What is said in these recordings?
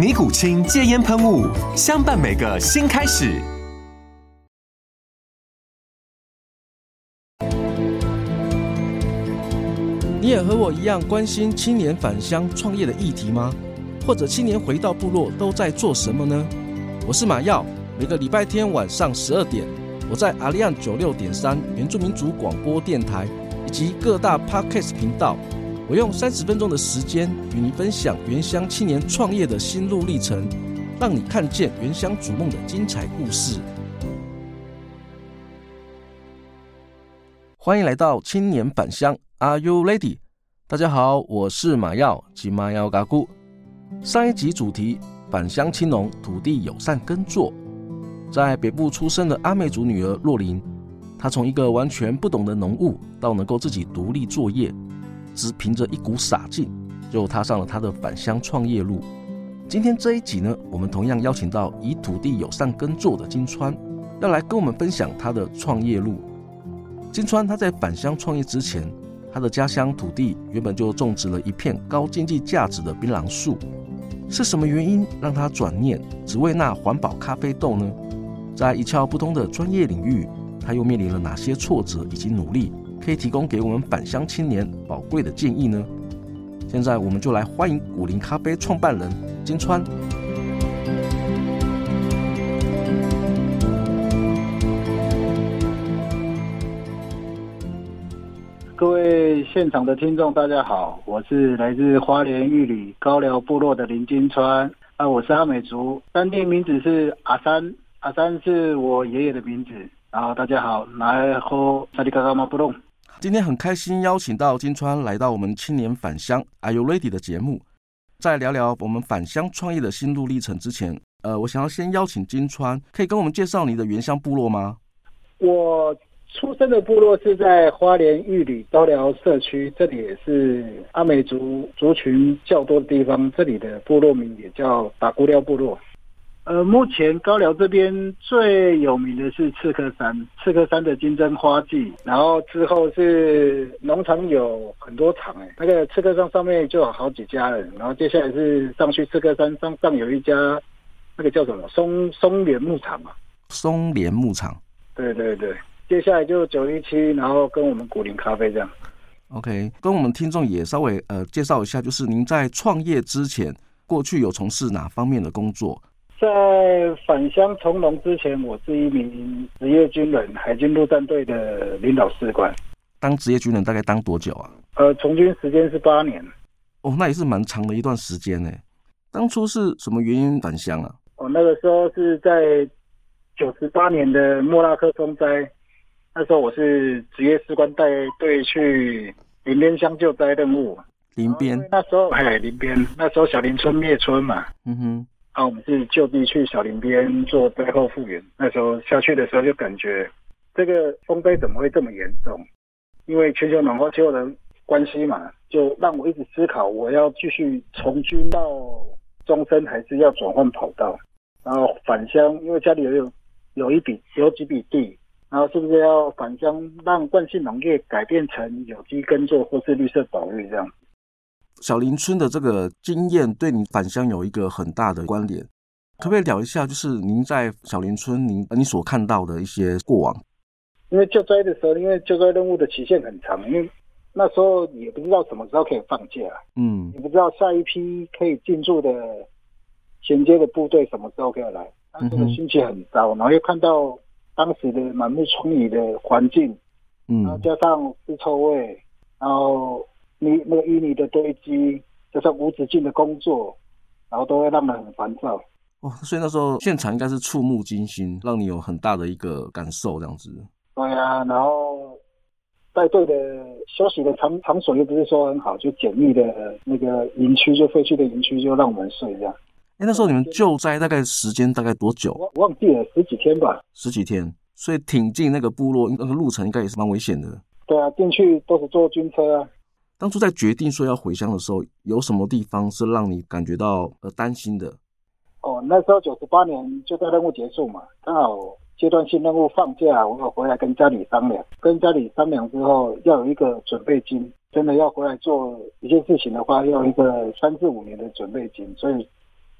尼古清戒烟喷雾，相伴每个新开始。你也和我一样关心青年返乡创业的议题吗？或者青年回到部落都在做什么呢？我是马耀，每个礼拜天晚上十二点，我在阿利安九六点三原住民族广播电台以及各大 Podcast 频道。我用三十分钟的时间与你分享原乡青年创业的心路历程，让你看见原乡逐梦的精彩故事。欢迎来到青年返乡，Are you ready？大家好，我是马耀及马耀嘎姑。上一集主题返乡青农土地友善耕作，在北部出生的阿美族女儿若琳，她从一个完全不懂的农务，到能够自己独立作业。只凭着一股傻劲，就踏上了他的返乡创业路。今天这一集呢，我们同样邀请到以土地友善耕作的金川，要来跟我们分享他的创业路。金川他在返乡创业之前，他的家乡土地原本就种植了一片高经济价值的槟榔树。是什么原因让他转念只为那环保咖啡豆呢？在一窍不通的专业领域，他又面临了哪些挫折以及努力？可以提供给我们返乡青年宝贵的建议呢？现在我们就来欢迎古林咖啡创办人金川。各位现场的听众，大家好，我是来自花莲玉里高寮部落的林金川。啊，我是阿美族，当地名字是阿三，阿三是我爷爷的名字。然后大家好，来喝萨利嘎嘎马布隆。今天很开心邀请到金川来到我们青年返乡 Are You Ready 的节目，在聊聊我们返乡创业的心路历程之前，呃，我想要先邀请金川，可以跟我们介绍你的原乡部落吗？我出生的部落是在花莲玉里高寮社区，这里也是阿美族族群较多的地方，这里的部落名也叫打姑寮部落。呃，目前高寮这边最有名的是刺客山，刺客山的金针花季，然后之后是农场有很多场哎，那个刺客山上面就有好几家了，然后接下来是上去刺客山上上有一家，那个叫什么松松联牧场嘛，松联牧场，对对对，接下来就九一七，然后跟我们古林咖啡这样。OK，跟我们听众也稍微呃介绍一下，就是您在创业之前，过去有从事哪方面的工作？在返乡从农之前，我是一名职业军人，海军陆战队的领导士官。当职业军人大概当多久啊？呃，从军时间是八年。哦，那也是蛮长的一段时间呢。当初是什么原因返乡啊？哦，那个时候是在九十八年的莫拉克风灾，那时候我是职业士官带队去林边乡救灾任务。林边？那时候哎，林边那时候小林村灭村嘛。嗯哼。啊，我们是就地去小林边做灾后复原。那时候下去的时候就感觉，这个风灾怎么会这么严重？因为全球暖化气候的关系嘛，就让我一直思考，我要继续从军到终身，还是要转换跑道？然后返乡，因为家里有有一笔有几笔地，然后是不是要返乡，让惯性农业改变成有机耕作或是绿色保育这样？小林村的这个经验对你返乡有一个很大的关联，可不可以聊一下？就是您在小林村，您你所看到的一些过往。因为救灾的时候，因为救灾任务的期限很长，因为那时候也不知道什么时候可以放假，嗯，也不知道下一批可以进驻的衔接的部队什么时候可以来，那时的心情很糟，然后又看到当时的满目疮痍的环境，嗯，然后加上尸臭味，然后你那个淤泥的堆积，加上无止境的工作，然后都会让人很烦躁。哦，所以那时候现场应该是触目惊心，让你有很大的一个感受，这样子。对啊，然后带队的休息的场场所又不是说很好，就简易的那个营区，就废弃的营区，就让我们睡这样。哎，那时候你们救灾大概时间大概多久？我忘记了，十几天吧。十几天，所以挺进那个部落，那个路程应该也是蛮危险的。对啊，进去都是坐军车啊。当初在决定说要回乡的时候，有什么地方是让你感觉到呃担心的？哦，那时候九十八年就在任务结束嘛，刚好阶段性任务放假，我有回来跟家里商量，跟家里商量之后要有一个准备金，真的要回来做一件事情的话，要一个三至五年的准备金，所以。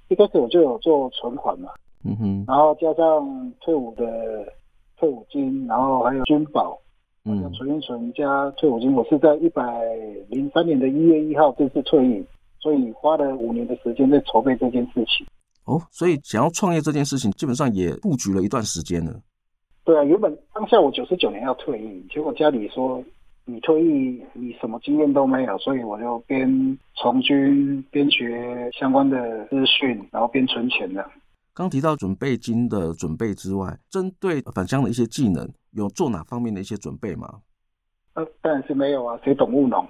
一开始我就有做存款嘛，嗯哼，然后加上退伍的退伍金，然后还有军保，嗯，存一存加退伍金。我是在一百零三年的一月一号正式退役，所以花了五年的时间在筹备这件事情。哦，所以想要创业这件事情，基本上也布局了一段时间了。对啊，原本当下我九十九年要退役，结果家里说。你退役，你什么经验都没有，所以我就边从军边学相关的资讯，然后边存钱的。刚提到准备金的准备之外，针对返乡的一些技能，有做哪方面的一些准备吗？呃，当然是没有啊，谁懂务农？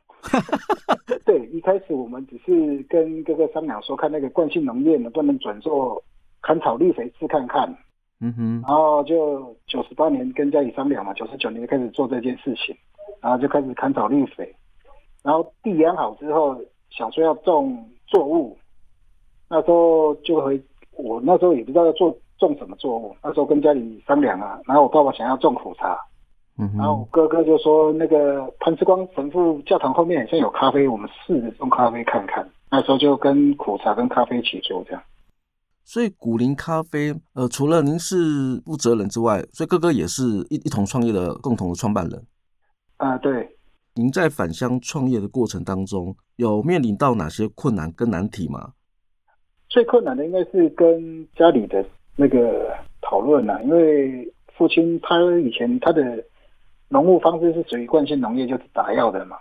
对，一开始我们只是跟哥哥商量说，看那个惯性农业能不能转做砍草绿肥试看看。嗯哼，然后就九十八年跟家里商量嘛，九十九年就开始做这件事情。然后就开始砍草绿肥，然后地养好之后，想说要种作物，那时候就会，我那时候也不知道要做种什么作物，那时候跟家里商量啊，然后我爸爸想要种苦茶，嗯哼，然后我哥哥就说那个潘志光神父教堂后面好像有咖啡，我们试着种咖啡看看，那时候就跟苦茶跟咖啡一起做这样。所以古林咖啡，呃，除了您是负责人之外，所以哥哥也是一一同创业的共同的创办人。啊，对，您在返乡创业的过程当中，有面临到哪些困难跟难题吗？最困难的应该是跟家里的那个讨论了，因为父亲他以前他的农务方式是属于惯性农业，就是打药的嘛，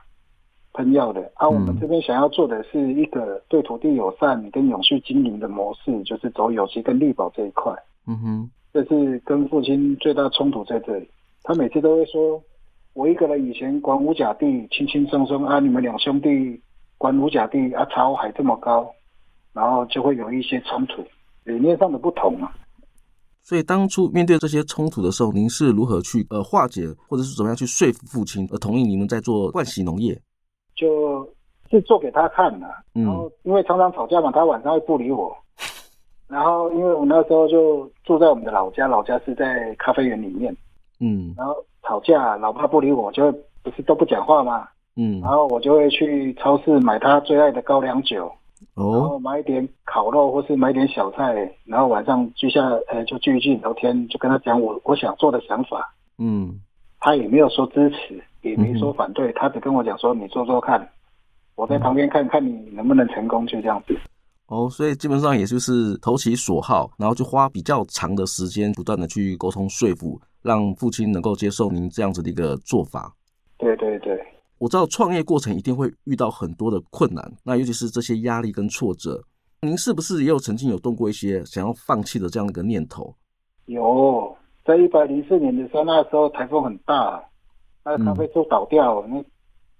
喷药的。啊，我们这边想要做的是一个对土地友善跟永续经营的模式，就是走有机跟绿保这一块。嗯哼，这是跟父亲最大冲突在这里。他每次都会说。我一个人以前管五甲地，轻轻松松啊！你们两兄弟管五甲地啊，茶海这么高，然后就会有一些冲突，理念上的不同啊。所以当初面对这些冲突的时候，您是如何去呃化解，或者是怎么样去说服父亲而同意你们在做盥洗农业？就是做给他看的，然后因为常常吵架嘛，他晚上会不理我。然后因为我那时候就住在我们的老家，老家是在咖啡园里面，嗯，然后。吵架，老爸不理我，就不是都不讲话吗？嗯，然后我就会去超市买他最爱的高粱酒，哦，然后买一点烤肉或是买一点小菜，然后晚上聚下，呃，就聚一聚聊天，就跟他讲我我想做的想法。嗯，他也没有说支持，也没说反对，嗯、他只跟我讲说你做做看，我在旁边看看你能不能成功，就这样子。哦，所以基本上也就是投其所好，然后就花比较长的时间，不断的去沟通说服。让父亲能够接受您这样子的一个做法。对对对，我知道创业过程一定会遇到很多的困难，那尤其是这些压力跟挫折，您是不是也有曾经有动过一些想要放弃的这样的一个念头？有，在一百零四年的时候，那时候台风很大，那个咖啡树倒掉，那、嗯、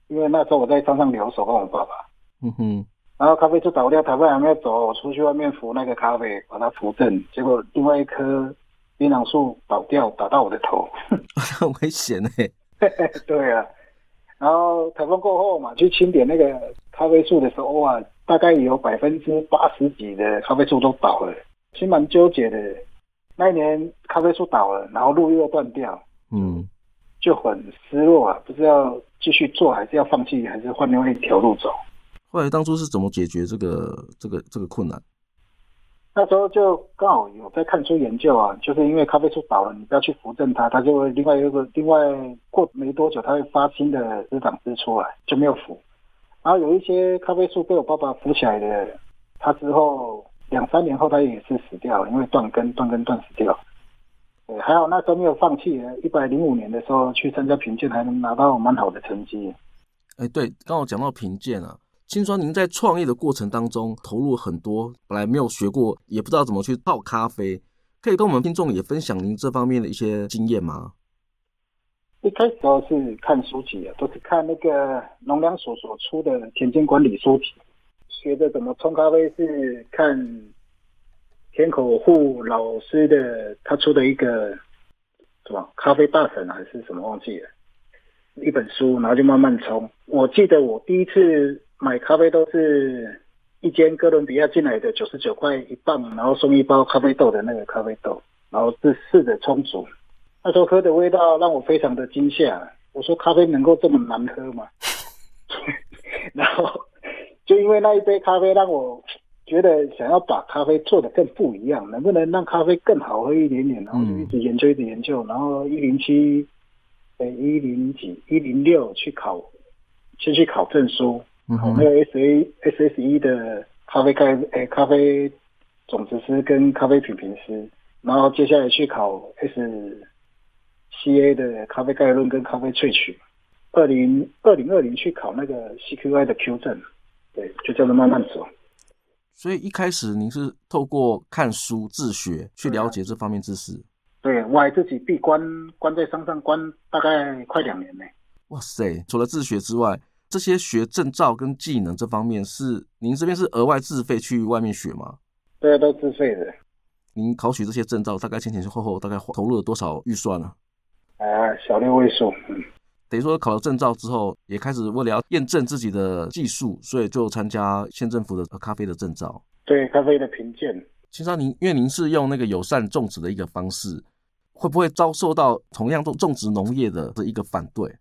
因为那时候我在山上留守跟我爸爸，嗯哼，然后咖啡树倒掉，台风还没有走，我出去外面扶那个咖啡，把它扶正，结果另外一棵。槟榔树倒掉，打到我的头，很危险哎。对啊，然后台风过后嘛，去清点那个咖啡树的时候，哇，大概有百分之八十几的咖啡树都倒了，其实蛮纠结的。那一年咖啡树倒了，然后路又断掉，嗯，就很失落啊，不知道继续做还是要放弃，还是换另外一条路走。后来当初是怎么解决这个这个这个困难？那时候就刚好有在看书研究啊，就是因为咖啡树倒了，你不要去扶正它，它就会另外一个另外过没多久，它会发新的枝长枝出来，就没有扶。然后有一些咖啡树被我爸爸扶起来的，它之后两三年后它也是死掉了，因为断根断根断死掉。对，还好那时候没有放弃。一百零五年的时候去参加评鉴，还能拿到蛮好的成绩。哎，对，刚好讲到评鉴啊，听说您在创业的过程当中投入很多，本来没有学过，也不知道怎么去泡咖啡，可以跟我们听众也分享您这方面的一些经验吗？一开始都是看书籍啊，都是看那个农粮所所出的田间管理书籍，学着怎么冲咖啡是看田口户老师的他出的一个什么咖啡大神还是什么忘记了，一本书，然后就慢慢冲。我记得我第一次买咖啡都是一间哥伦比亚进来的九十九块一磅，然后送一包咖啡豆的那个咖啡豆，然后是试着充足。那时候喝的味道让我非常的惊吓，我说咖啡能够这么难喝吗？然后就因为那一杯咖啡让我觉得想要把咖啡做得更不一样，能不能让咖啡更好喝一点点？然后就一直研究，一直研究，然后一零七，呃一零几一零六去考，先去考证书，考那个 S A S S E 的咖啡概诶咖啡种子师跟咖啡品评师，然后接下来去考 S。C A 的咖啡概论跟咖啡萃取，二零二零二零去考那个 C Q I 的 Q 证，对，就这样慢慢走。所以一开始您是透过看书自学去了解这方面知识？对，我还自己闭关关在山上关大概快两年呢。哇塞！除了自学之外，这些学证照跟技能这方面是您这边是额外自费去外面学吗？对，都自费的。您考取这些证照大概前前后后大概投入了多少预算呢？啊，小六位数，嗯，等于说考了证照之后，也开始为了要验证自己的技术，所以就参加县政府的咖啡的证照。对，咖啡的评鉴。青山，您因为您是用那个友善种植的一个方式，会不会遭受到同样种种植农业的的一个反对？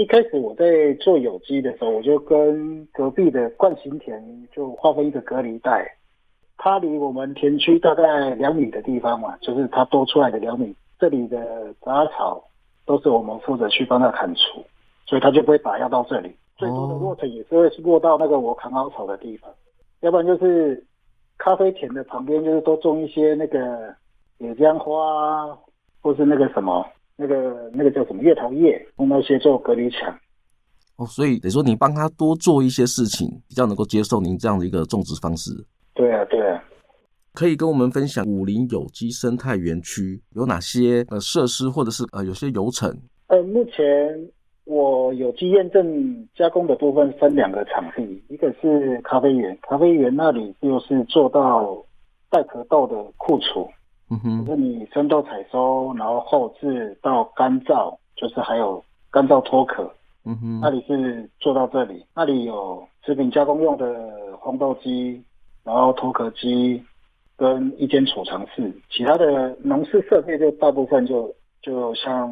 一开始我在做有机的时候，我就跟隔壁的惯行田就划分一个隔离带，它离我们田区大概两米的地方嘛，就是它多出来的两米，这里的杂草。都是我们负责去帮他砍除，所以他就不会打压到这里。最多的落成也是会落到那个我砍好草的地方，要不然就是咖啡田的旁边，就是多种一些那个野姜花，或是那个什么那个那个叫什么月桃叶，用那些做隔离墙。哦，所以得说你帮他多做一些事情，比较能够接受您这样的一个种植方式。对啊，对啊。可以跟我们分享武林有机生态园区有哪些呃设施，或者是呃有些流程？呃，目前我有机验证加工的部分分两个场地，一个是咖啡园，咖啡园那里就是做到带壳豆的库储，嗯哼，就是你生豆采收，然后后置到干燥，就是还有干燥脱壳，嗯哼，那里是做到这里，那里有食品加工用的烘豆机，然后脱壳机。跟一间储藏室，其他的农事设备就大部分就就像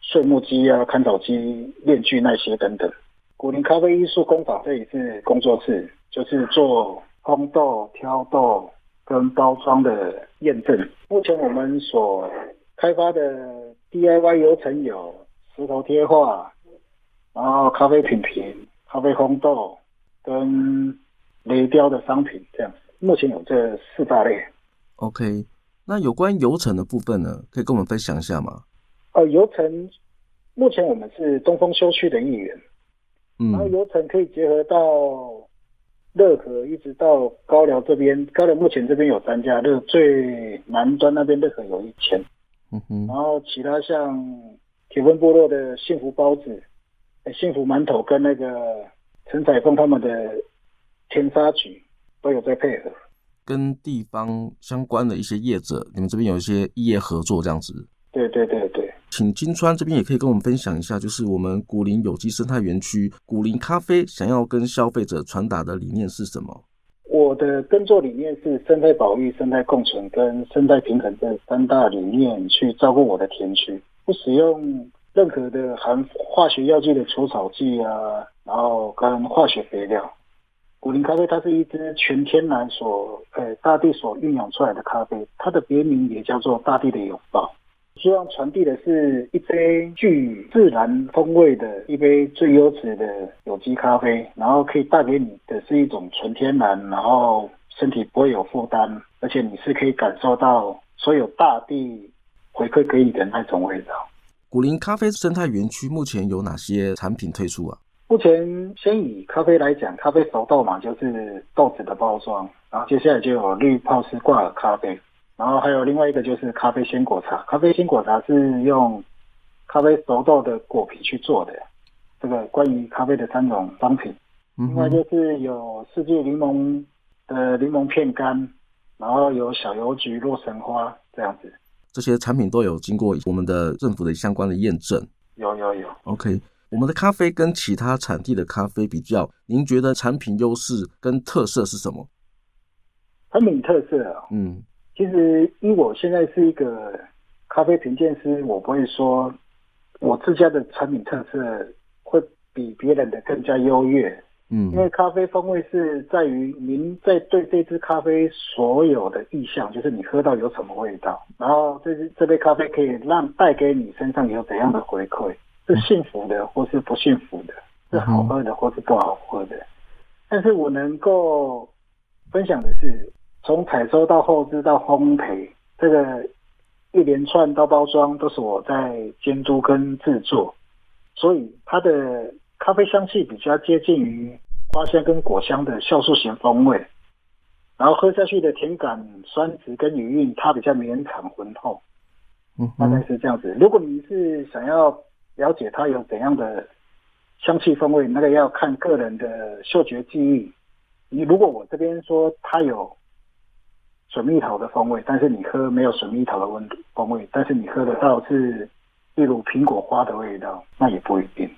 碎木机啊、砍草机、链锯那些等等。古林咖啡艺术工坊这里是工作室，就是做烘豆、挑豆跟包装的验证。目前我们所开发的 DIY 流程有石头贴画，然后咖啡品评、咖啡烘豆跟雷雕的商品这样。目前有这四大类。OK，那有关油程的部分呢，可以跟我们分享一下吗？呃，游程目前我们是东风休区的一员，嗯，然后油程可以结合到乐和一直到高寮这边，高寮目前这边有三家，乐最南端那边乐和有一间，嗯哼，然后其他像铁分部落的幸福包子、幸福馒头跟那个陈彩凤他们的天沙局。都有在配合，跟地方相关的一些业者，你们这边有一些异业合作这样子。对对对对，请金川这边也可以跟我们分享一下，就是我们古林有机生态园区古林咖啡想要跟消费者传达的理念是什么？我的耕作理念是生态保育、生态共存跟生态平衡这三大理念去照顾我的田区，不使用任何的含化学药剂的除草剂啊，然后跟化学肥料。古林咖啡，它是一支全天然所，呃，大地所孕养出来的咖啡，它的别名也叫做大地的拥抱。希望传递的是一杯具自然风味的一杯最优质的有机咖啡，然后可以带给你的是一种纯天然，然后身体不会有负担，而且你是可以感受到所有大地回馈给你的那种味道。古林咖啡生态园区目前有哪些产品推出啊？目前先以咖啡来讲，咖啡熟豆嘛，就是豆子的包装，然后接下来就有滤泡式挂耳咖啡，然后还有另外一个就是咖啡鲜果茶。咖啡鲜果茶是用咖啡熟豆的果皮去做的。这个关于咖啡的三种商品，另外就是有四季柠檬的柠檬片干，然后有小油菊、洛神花这样子。这些产品都有经过我们的政府的相关的验证，有有有。OK，我们的咖啡跟其他产地的咖啡比较，您觉得产品优势跟特色是什么？产品特色啊，嗯，其实因为我现在是一个咖啡评鉴师，我不会说我自家的产品特色会比别人的更加优越。嗯，因为咖啡风味是在于您在对这支咖啡所有的意向，就是你喝到有什么味道，然后这支这杯咖啡可以让带给你身上有怎样的回馈，是幸福的或是不幸福的，是好喝的或是不好喝的。但是我能够分享的是，从采收到后制到烘焙，这个一连串到包装都是我在监督跟制作，所以它的。咖啡香气比较接近于花香跟果香的酵素型风味，然后喝下去的甜感、酸值跟余韵，它比较绵长浑厚，嗯，大概是这样子。如果你是想要了解它有怎样的香气风味，那个要看个人的嗅觉记忆。你如果我这边说它有水蜜桃的风味，但是你喝没有水蜜桃的温度风味，但是你喝得到是例如苹果花的味道，那也不一定。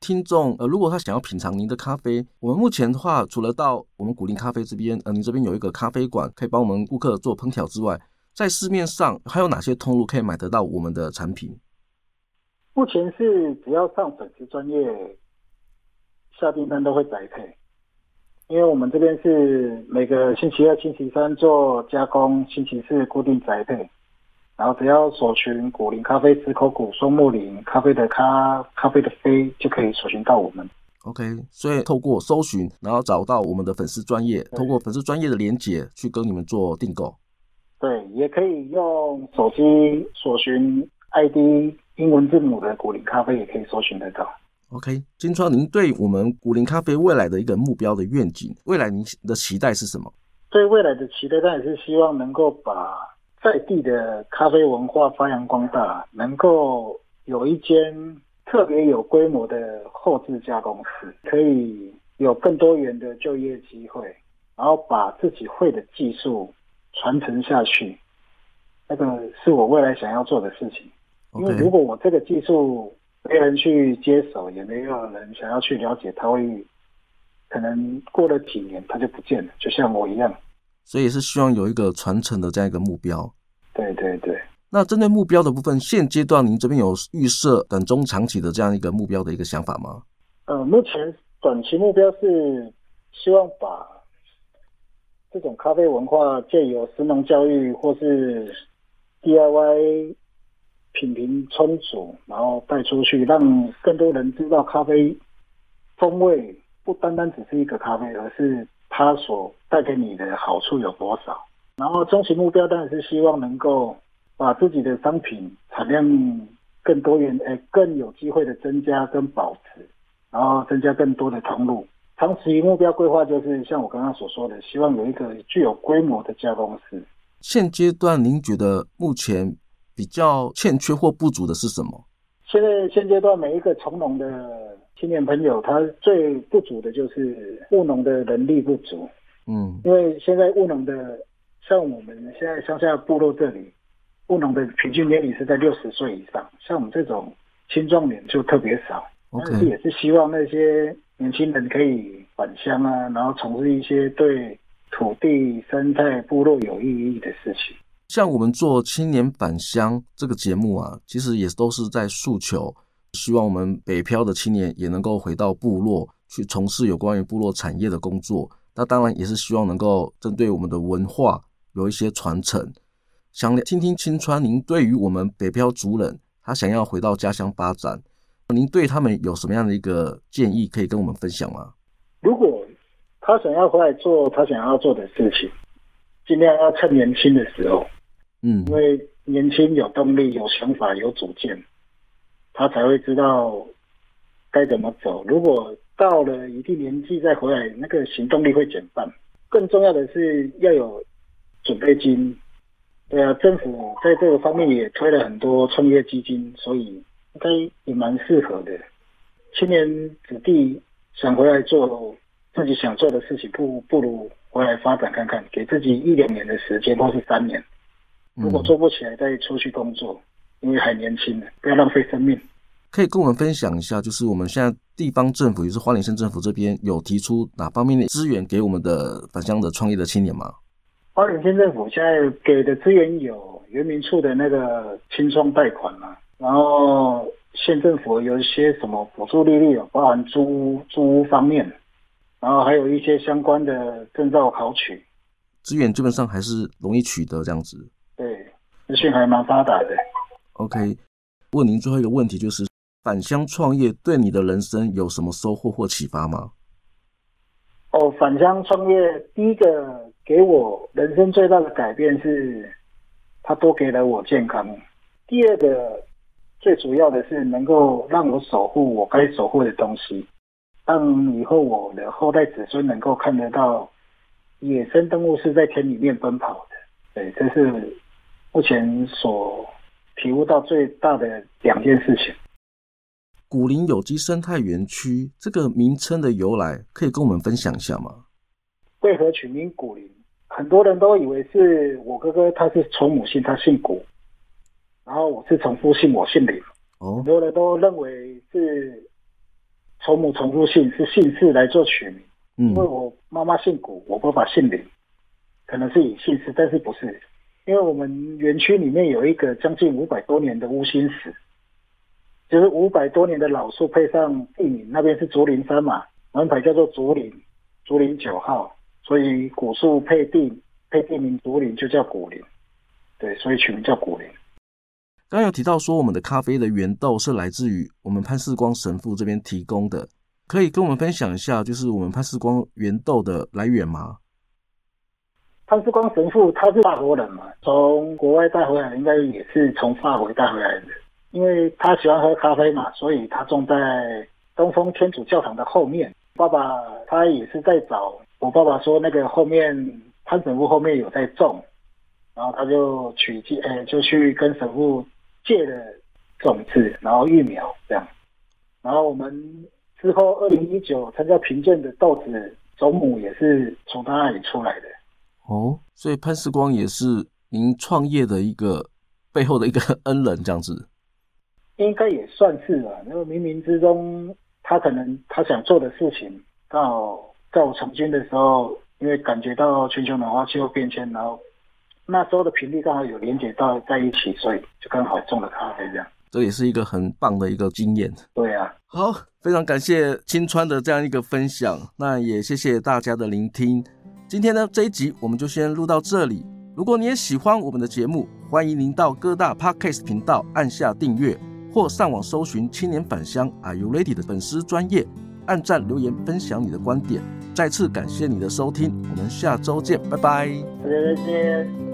听众呃，如果他想要品尝您的咖啡，我们目前的话，除了到我们古林咖啡这边，呃，您这边有一个咖啡馆可以帮我们顾客做烹调之外，在市面上还有哪些通路可以买得到我们的产品？目前是只要上粉丝专业下订单都会宅配，因为我们这边是每个星期二、星期三做加工，星期四固定宅配。然后只要搜寻古林咖啡、紫口古松木林咖啡的咖、咖啡的啡，就可以搜寻到我们。OK，所以透过搜寻，然后找到我们的粉丝专业，透过粉丝专业的连接去跟你们做订购。对，也可以用手机搜寻 ID 英文字母的古林咖啡，也可以搜寻得到。OK，金川，您对我们古林咖啡未来的一个目标的愿景，未来您的期待是什么？对未来的期待，当然是希望能够把。在地的咖啡文化发扬光大，能够有一间特别有规模的后置加公司，可以有更多元的就业机会，然后把自己会的技术传承下去，那个是我未来想要做的事情。因为如果我这个技术没人去接手，也没有人想要去了解，它会可能过了几年它就不见了，就像我一样。所以也是希望有一个传承的这样一个目标。对对对。那针对目标的部分，现阶段您这边有预设短中长期的这样一个目标的一个想法吗？呃，目前短期目标是希望把这种咖啡文化借由食农教育或是 DIY 品评充足，然后带出去，让更多人知道咖啡风味不单单只是一个咖啡，而是。它所带给你的好处有多少？然后终极目标当然是希望能够把自己的商品产量更多元，诶，更有机会的增加跟保持，然后增加更多的通路。长期目标规划就是像我刚刚所说的，希望有一个具有规模的加工室。现阶段您觉得目前比较欠缺或不足的是什么？现在现阶段每一个从农的。青年朋友，他最不足的就是务农的能力不足。嗯，因为现在务农的，像我们现在乡下部落这里，务农的平均年龄是在六十岁以上，像我们这种青壮年就特别少。但是也是希望那些年轻人可以返乡啊，然后从事一些对土地、生态、部落有意义的事情。像我们做青年返乡这个节目啊，其实也都是在诉求。希望我们北漂的青年也能够回到部落去从事有关于部落产业的工作。那当然也是希望能够针对我们的文化有一些传承。想听听青川，您对于我们北漂族人，他想要回到家乡发展，您对他们有什么样的一个建议可以跟我们分享吗？如果他想要回来做他想要做的事情，尽量要趁年轻的时候，嗯，因为年轻、有动力、有想法、有主见，他才会知道该怎么走。如果到了一定年纪再回来，那个行动力会减半。更重要的是要有准备金。对啊，政府在这个方面也推了很多创业基金，所以应该也蛮适合的。青年子弟想回来做自己想做的事情，不不如回来发展看看，给自己一两年的时间，或是三年。如果做不起来，再出去工作，因为还年轻呢，不要浪费生命。可以跟我们分享一下，就是我们现在地方政府，也是花莲县政府这边有提出哪方面的资源给我们的返乡的创业的青年吗？花莲县政府现在给的资源有原民处的那个青创贷款嘛，然后县政府有一些什么补助利率，包含租租屋方面，然后还有一些相关的证照考取，资源基本上还是容易取得这样子。对，资讯还蛮发达的。OK，问您最后一个问题，就是返乡创业对你的人生有什么收获或启发吗？哦，返乡创业，第一个给我人生最大的改变是，它多给了我健康。第二个，最主要的是能够让我守护我该守护的东西，让以后我的后代子孙能够看得到野生动物是在田里面奔跑的。对，这是。目前所体悟到最大的两件事情。古林有机生态园区这个名称的由来，可以跟我们分享一下吗？为何取名古林？很多人都以为是我哥哥，他是从母姓，他姓古，然后我是从父姓，我姓林。哦，很多人都认为是从母从父姓，是姓氏来做取名。嗯，因为我妈妈姓古，我爸爸姓林，可能是以姓氏，但是不是。因为我们园区里面有一个将近五百多年的乌心石，就是五百多年的老树配上地名，那边是竹林山嘛，门牌叫做竹林，竹林九号，所以古树配地配地名竹林就叫古林，对，所以取名叫古林。刚刚有提到说我们的咖啡的原豆是来自于我们潘世光神父这边提供的，可以跟我们分享一下，就是我们潘世光原豆的来源吗？潘世光神父他是法国人嘛，从国外带回来，应该也是从法国带回来的。因为他喜欢喝咖啡嘛，所以他种在东风天主教堂的后面。爸爸他也是在找，我爸爸说那个后面潘神父后面有在种，然后他就取借，哎，就去跟神父借了种子，然后育苗这样。然后我们之后二零一九参加评鉴的豆子种母也是从他那里出来的。哦，所以潘世光也是您创业的一个背后的一个 恩人，这样子，应该也算是吧。因为冥冥之中，他可能他想做的事情，刚好在我从军的时候，因为感觉到全球暖化、气候变迁，然后那时候的频率刚好有连接到在一起，所以就刚好种了咖啡这样。这也是一个很棒的一个经验。对啊，好，非常感谢青川的这样一个分享，那也谢谢大家的聆听。今天呢，这一集我们就先录到这里。如果你也喜欢我们的节目，欢迎您到各大 Podcast 频道按下订阅，或上网搜寻“青年返乡 Are You Ready” 的粉丝专业，按赞留言分享你的观点。再次感谢你的收听，我们下周见，拜拜。再见。